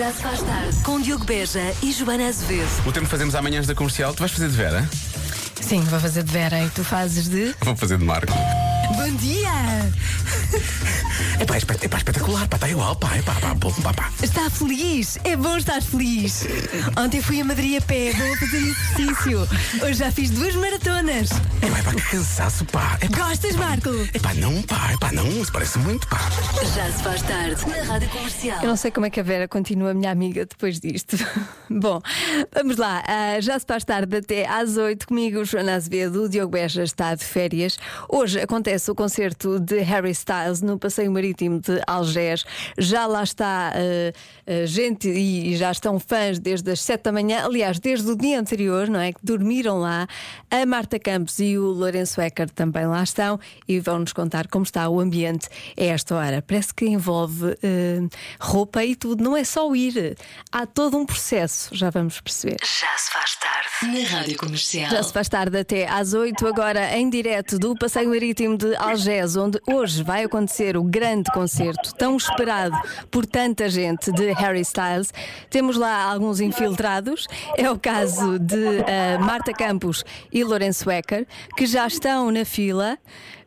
Já se faz tarde com Diogo Beja e Joana Azevedo. O tempo que fazemos amanhãs da comercial, tu vais fazer de Vera? Sim, vou fazer de Vera e tu fazes de. Vou fazer de Marco. Bom dia! É pá, é pá, espetacular, pá, está igual, pá, é pá, pá, pá, pá, pá. Está feliz? É bom estar feliz. Ontem fui a Madrid a pé, vou fazer exercício. Hoje já fiz duas maratonas. É pá, é pá, que cansaço, pá. É pá, Gostas, Marco? é pá, não, pá, é pá, não, isso parece muito, pá. Já se faz tarde na Rádio Comercial. Eu não sei como é que a Vera continua minha amiga depois disto. Bom, vamos lá. Ah, já se faz tarde até às 8 comigo, Joana Azevedo. O Diogo Beja está de férias. Hoje acontece o concerto de Harry Styles no Passeio Marítimo de Algés. Já lá está ah, ah, gente e já estão fãs desde as 7 da manhã. Aliás, desde o dia anterior, não é? Que dormiram lá. A Marta Campos e o Lourenço Ecker também lá estão e vão-nos contar como está o ambiente a esta hora. Parece que envolve eh, roupa e tudo, não é só ir. Há todo um processo, já vamos perceber. Já se faz tarde na Rádio Comercial. Já se faz tarde até às 8, agora em direto do Passeio Marítimo de Algés, onde hoje vai acontecer o grande concerto, tão esperado por tanta gente de Harry Styles. Temos lá alguns infiltrados, é o caso de eh, Marta Campos e Lourenço Ecker, que já estão na fila.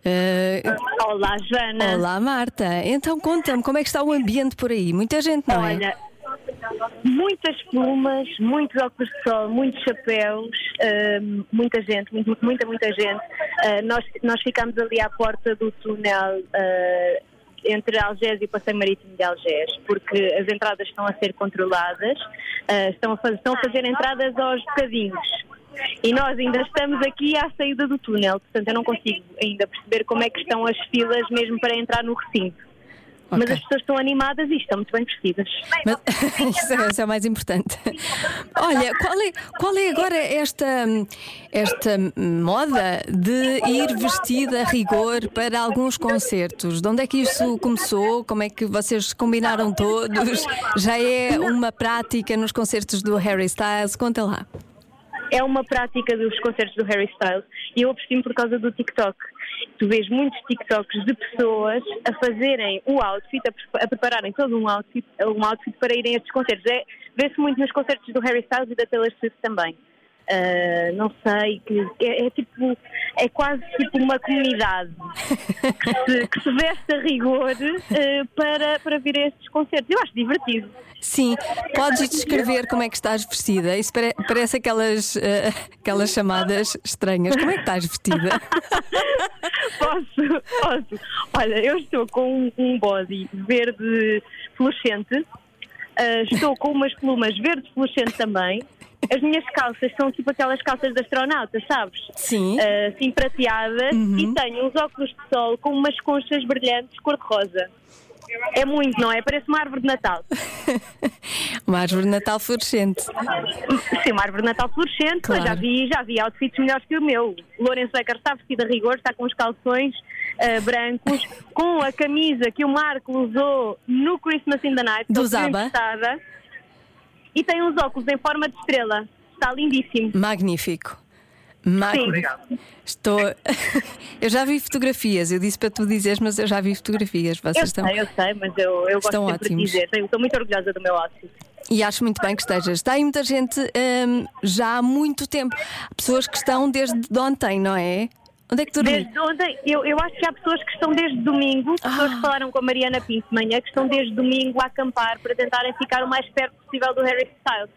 Eh, Olá, Joana. Olá, Marta. Então conta-me como é que está o ambiente por aí? Muita gente, não é? Muitas plumas, muitos óculos de sol, muitos chapéus, hum, muita gente, muito- muita, muita gente. Ah, nós, nós ficamos ali à porta do túnel ah, entre Algés e o Passeio Marítimo de Algés, porque as entradas estão a ser controladas, ah, estão, a fazer, estão a fazer entradas aos bocadinhos. E nós ainda estamos aqui à saída do túnel, portanto eu não consigo ainda perceber como é que estão as filas mesmo para entrar no recinto. Mas as pessoas estão animadas e estão muito bem vestidas. Mas, isso, é, isso é o mais importante. Olha, qual é, qual é agora esta, esta moda de ir vestida a rigor para alguns concertos? De onde é que isso começou? Como é que vocês combinaram todos? Já é uma prática nos concertos do Harry Styles? Conta lá. É uma prática dos concertos do Harry Styles e eu aprecio por causa do TikTok. Tu vês muitos TikToks de pessoas a fazerem o outfit, a, pre- a prepararem todo um outfit, um outfit para irem a estes concertos. É, Vê-se muito nos concertos do Harry Styles e da Taylor Swift também. Ah, não sei, que é, é tipo, é quase tipo uma comunidade que se, que se veste a rigor ah, para, para vir a estes concertos. Eu acho divertido. Sim, podes descrever como é que estás vestida? Isso pare- parece aquelas, eh, aquelas chamadas estranhas. Como é que estás vestida? Posso, posso. Olha, eu estou com um, um body verde fluorescente, estou com umas plumas verde fluorescente também. As minhas calças são tipo aquelas calças de astronauta, sabes? Sim. Ah, assim prateadas e tenho uns óculos de sol com umas conchas brilhantes cor-de-rosa. É muito, não é? Parece uma árvore de Natal. Uma árvore de Natal fluorescente. Sim, uma árvore de Natal fluorescente, Claro. já vi, já vi outfits melhores que o meu. O Lourenço Becker está vestido a rigor, está com os calções ah, brancos, com a camisa que o Marco usou no Christmas in the Night, Do Zaba. emprestada, e tem uns óculos em forma de estrela. Está lindíssimo. Magnífico. Magnífico. Estou. eu já vi fotografias, eu disse para tu dizeres, mas eu já vi fotografias. Vocês Eu estão. sei, eu sei, mas eu, eu gosto Estão sempre ótimos. de dizer. Estou muito orgulhosa do meu outfit. E acho muito bem que estejas. Está aí muita gente hum, já há muito tempo. Pessoas que estão desde ontem, não é? Onde é que dormi? Desde ontem, eu, eu acho que há pessoas que estão desde domingo, pessoas Ah. que falaram com a Mariana Pinto de manhã, que estão desde domingo a acampar para tentarem ficar o mais perto possível do Harry Styles.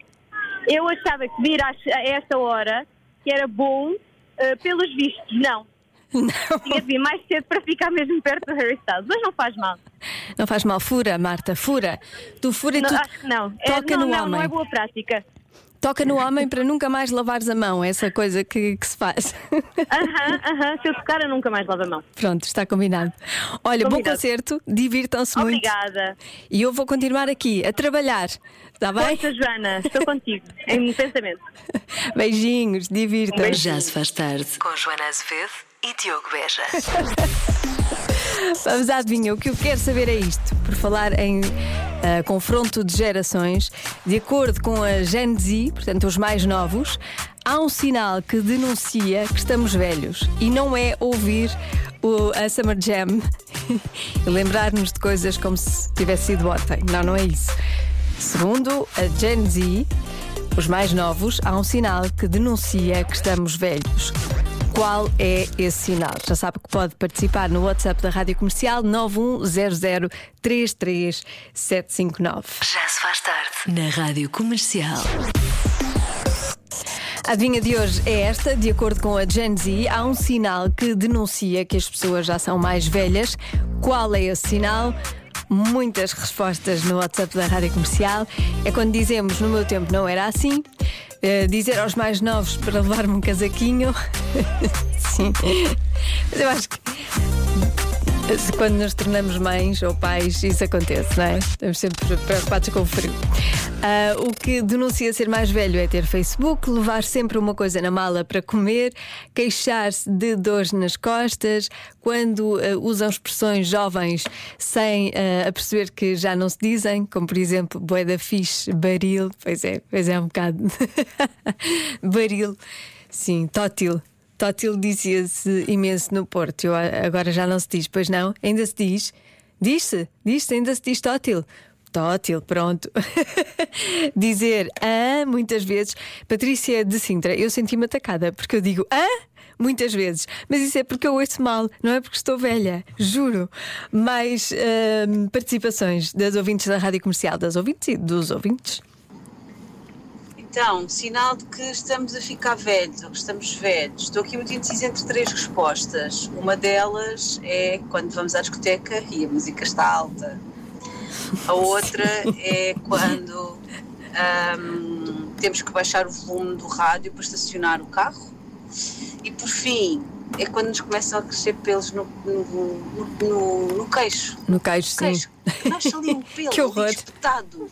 Eu achava que vir a esta hora que era bom, eh, pelos vistos, não. Não, Tinha de vir mais cedo para ficar mesmo perto do Harry Styles, mas não faz mal. não faz mal. Fura, Marta, fura. Tu fura e Não, tu acho que não. É, toca não, no não, homem. não é boa prática. Toca no homem para nunca mais lavares a mão, essa coisa que, que se faz. Aham, aham, se eu tocar eu nunca mais lavo a mão. Pronto, está combinado. Olha, bom Combinado. concerto, divirtam-se muito. Obrigada. E eu vou continuar aqui a trabalhar. Está bem? Força, Joana, estou contigo, em pensamento. Beijinhos, divirtam-se. Já se faz tarde com Joana Azevedo e Diogo Beja. Vamos à adivinha, o que eu quero saber é isto. Por falar em ah, confronto de gerações, de acordo com a Gen Z, portanto os mais novos, há um sinal que denuncia que estamos velhos e não é ouvir o, a Summer Jam e lembrar-nos de coisas como se tivesse sido ontem. Não, não é isso. Segundo a Gen Z, os mais novos, há um sinal que denuncia que estamos velhos. Qual é esse sinal? Já sabe que pode participar no WhatsApp da Rádio Comercial 910033759. Já se faz tarde na Rádio Comercial. A adivinha de hoje é esta. De acordo com a Gen Z, há um sinal que denuncia que as pessoas já são mais velhas. Qual é esse sinal? Muitas respostas no WhatsApp da Rádio Comercial. É quando dizemos no meu tempo não era assim. Eh, dizer aos mais novos para levar-me um casaquinho. Sim. Mas eu acho que quando nos tornamos mães ou pais, isso acontece, não é? Estamos sempre preocupados com o frio. Ah, o que denuncia ser mais velho é ter Facebook, levar sempre uma coisa na mala para comer, queixar-se de dores nas costas, quando ah, usam expressões jovens sem ah, a perceber que já não se dizem, como por exemplo, boeda fixe, baril, pois é, pois é um bocado. baril, sim, tótil. Tótil dizia-se imenso no Porto, eu, agora já não se diz, pois não? Ainda se diz? Diz-se, diz-se, ainda se diz tótil. Tótil, pronto. Dizer ah, muitas vezes. Patrícia de Sintra, eu senti-me atacada porque eu digo ah, muitas vezes. Mas isso é porque eu ouço mal, não é porque estou velha, juro. Mais ah, participações das ouvintes da rádio comercial, das ouvintes e dos ouvintes. Então, sinal de que estamos a ficar velhos ou que estamos velhos. Estou aqui muito indecisa entre três respostas. Uma delas é quando vamos à discoteca e a música está alta. A outra é quando ahm, temos que baixar o volume do rádio para estacionar o carro. E por fim, é quando nos começam a crescer pelos no, no, no, no- no queixo. No queixo, sim. Queixo. Nasce ali um pelo Que horror. espetado.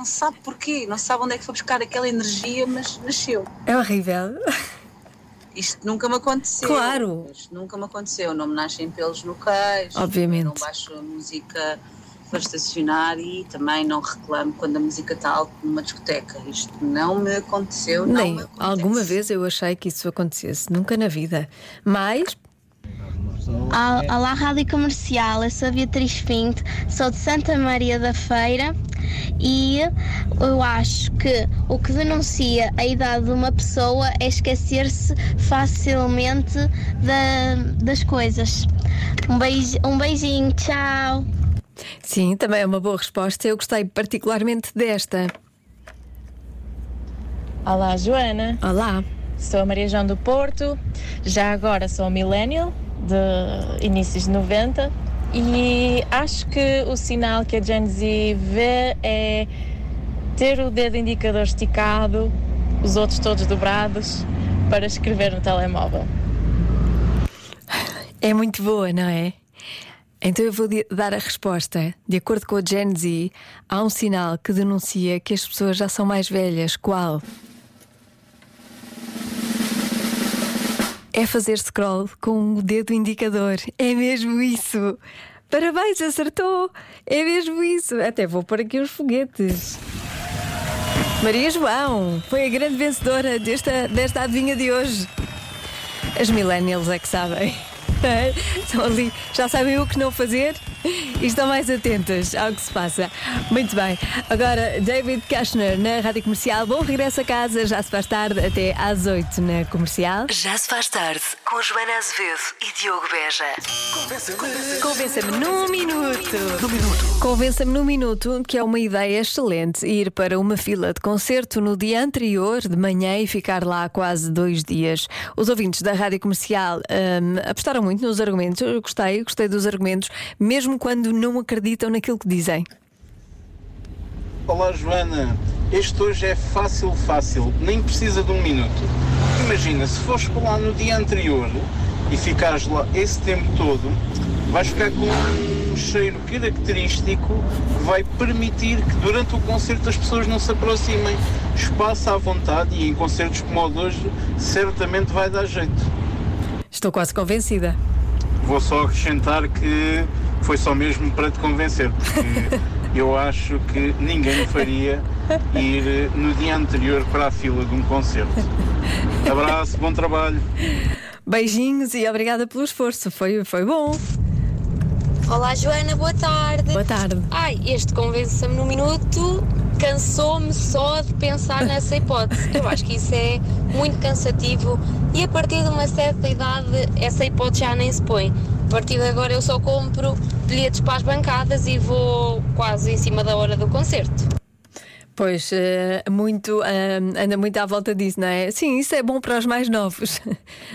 Não sabe porquê, não sabe onde é que foi buscar aquela energia, mas nasceu. É horrível. Isto nunca me aconteceu. Claro. Isto nunca me aconteceu. Não me nascem pelos queixo. Obviamente. Não baixo a música para estacionar e também não reclamo quando a música está alta numa discoteca. Isto não me aconteceu. Nem me alguma vez eu achei que isso acontecesse, nunca na vida. Mas Olá, Rádio Comercial, eu sou a Beatriz Pinto, sou de Santa Maria da Feira e eu acho que o que denuncia a idade de uma pessoa é esquecer-se facilmente da- das coisas. Um, beij, um beijinho, tchau! sim, também é uma boa resposta. Eu gostei particularmente desta. Olá, Joana. Olá. Sou a Maria João do Porto. Já agora sou millennial, de inícios de 90. E acho que o sinal que a Gen Z vê é ter o dedo indicador esticado, os outros todos dobrados, para escrever no telemóvel. É muito boa, não é? Então eu vou dar a resposta. De acordo com a Gen Z, há um sinal que denuncia que as pessoas já são mais velhas. Qual? É fazer scroll com o dedo indicador. É mesmo isso. Parabéns, acertou. É mesmo isso. Até vou pôr aqui os foguetes. Maria João foi a grande vencedora desta, desta adivinha de hoje. As millennials é que sabem. Estão ali, já sabem o que não fazer e estão mais atentas ao que se passa. Muito bem. Agora, David Kushner na Rádio Comercial. Bom regresso a casa, já se faz tarde, até às 8 na comercial. Já se faz tarde com Joana Azevedo e Diogo Beja. Convença-me num minuto. Convença-me num minuto que é uma ideia excelente ir para uma fila de concerto no dia anterior de manhã e ficar lá quase dois dias. Os ouvintes da rádio comercial hum, apostaram muito nos argumentos. Eu gostei, gostei dos argumentos, mesmo quando não acreditam naquilo que dizem. Olá Joana, este hoje é fácil, fácil, nem precisa de um minuto. Imagina, se fores para lá no dia anterior e ficares lá esse tempo todo, vais ficar com um cheiro característico que vai permitir que durante o concerto as pessoas não se aproximem. Espaço à vontade e em concertos como o de hoje certamente vai dar jeito. Estou quase convencida. Vou só acrescentar que foi só mesmo para te convencer, porque eu acho que ninguém faria ir eh, no dia anterior para a fila de um concerto. Abraço, bom trabalho. Beijinhos e obrigada pelo esforço. Foi, foi bom. Olá Joana, boa tarde. Boa tarde. Ai, este convença-me no minuto cansou-me só de pensar nessa hipótese. Eu acho que isso é muito cansativo e a partir de uma certa idade essa hipótese já nem se põe. A partir de agora eu só compro bilhetes para as bancadas e vou quase em cima da hora do concerto. Pois, eh, muito, eh, anda muito à volta disso, não é? Sim, isso é bom para os mais novos.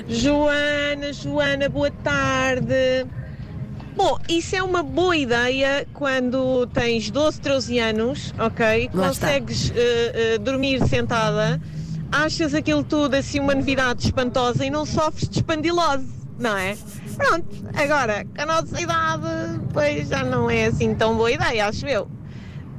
Joana, Joana, boa tarde. Bom, isso é uma boa ideia quando tens 12, 13 anos, ok? Lá. Consegues eh, eh, dormir sentada, achas aquilo tudo assim uma novidade espantosa e não sofres de espandilose, não é? Pronto, agora, com a nossa idade, pois já não é assim tão boa ideia, acho eu.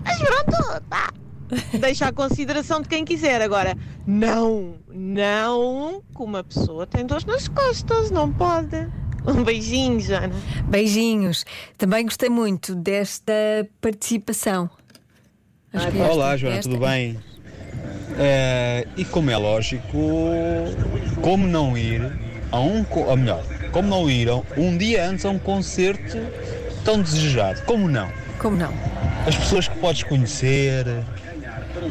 Mas pronto, tá. Deixa à consideração de quem quiser. Agora, não, não, que uma pessoa tem dores nas costas, não pode. Um beijinho, Joana. Beijinhos. Também gostei muito desta participação. Acho que Olá, esta- Joana, esta- tudo bem? Eh, e como é lógico, como não ir a um, ou melhor, como não ir a um dia antes a um concerto tão desejado? Como não? Como não? As pessoas que podes conhecer,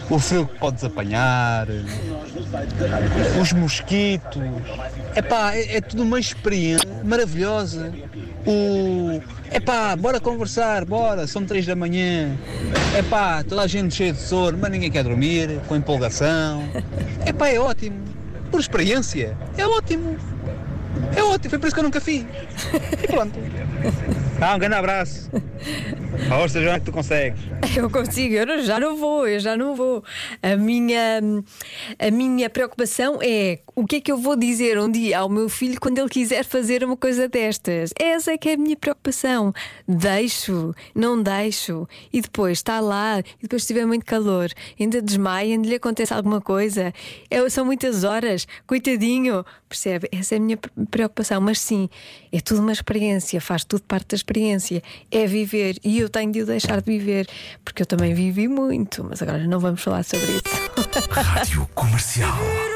o frio que podes apanhar, os mosquitos. Epá, é, é tudo uma experiência maravilhosa. O. Epá, bora conversar, bora, são três da manhã. Epá, toda a gente cheia de sono, mas ninguém quer dormir, com empolgação. Epá, é ótimo. Por experiência, é ótimo. É ótimo, foi por isso que eu nunca fiz. E pronto. Ah, um grande abraço. Força, Joana, que tu consegues. Eu consigo, eu não- já não vou, eu já não vou. A minha, a minha preocupação é o que é que eu vou dizer um dia ao meu filho quando ele quiser fazer uma coisa destas. Essa é que é a minha preocupação. Deixo, não deixo. E depois está lá, e depois se tiver muito calor, ainda desmaia, ainda lhe acontece alguma coisa. É- são muitas horas, coitadinho. Percebe? Essa é a minha pre- preocupação. Mas sim, é tudo uma experiência, faz tudo parte da experiência. É viver. E eu tenho de o deixar de viver, porque eu também vivi muito. Mas agora não vamos falar sobre isso. Rádio Comercial.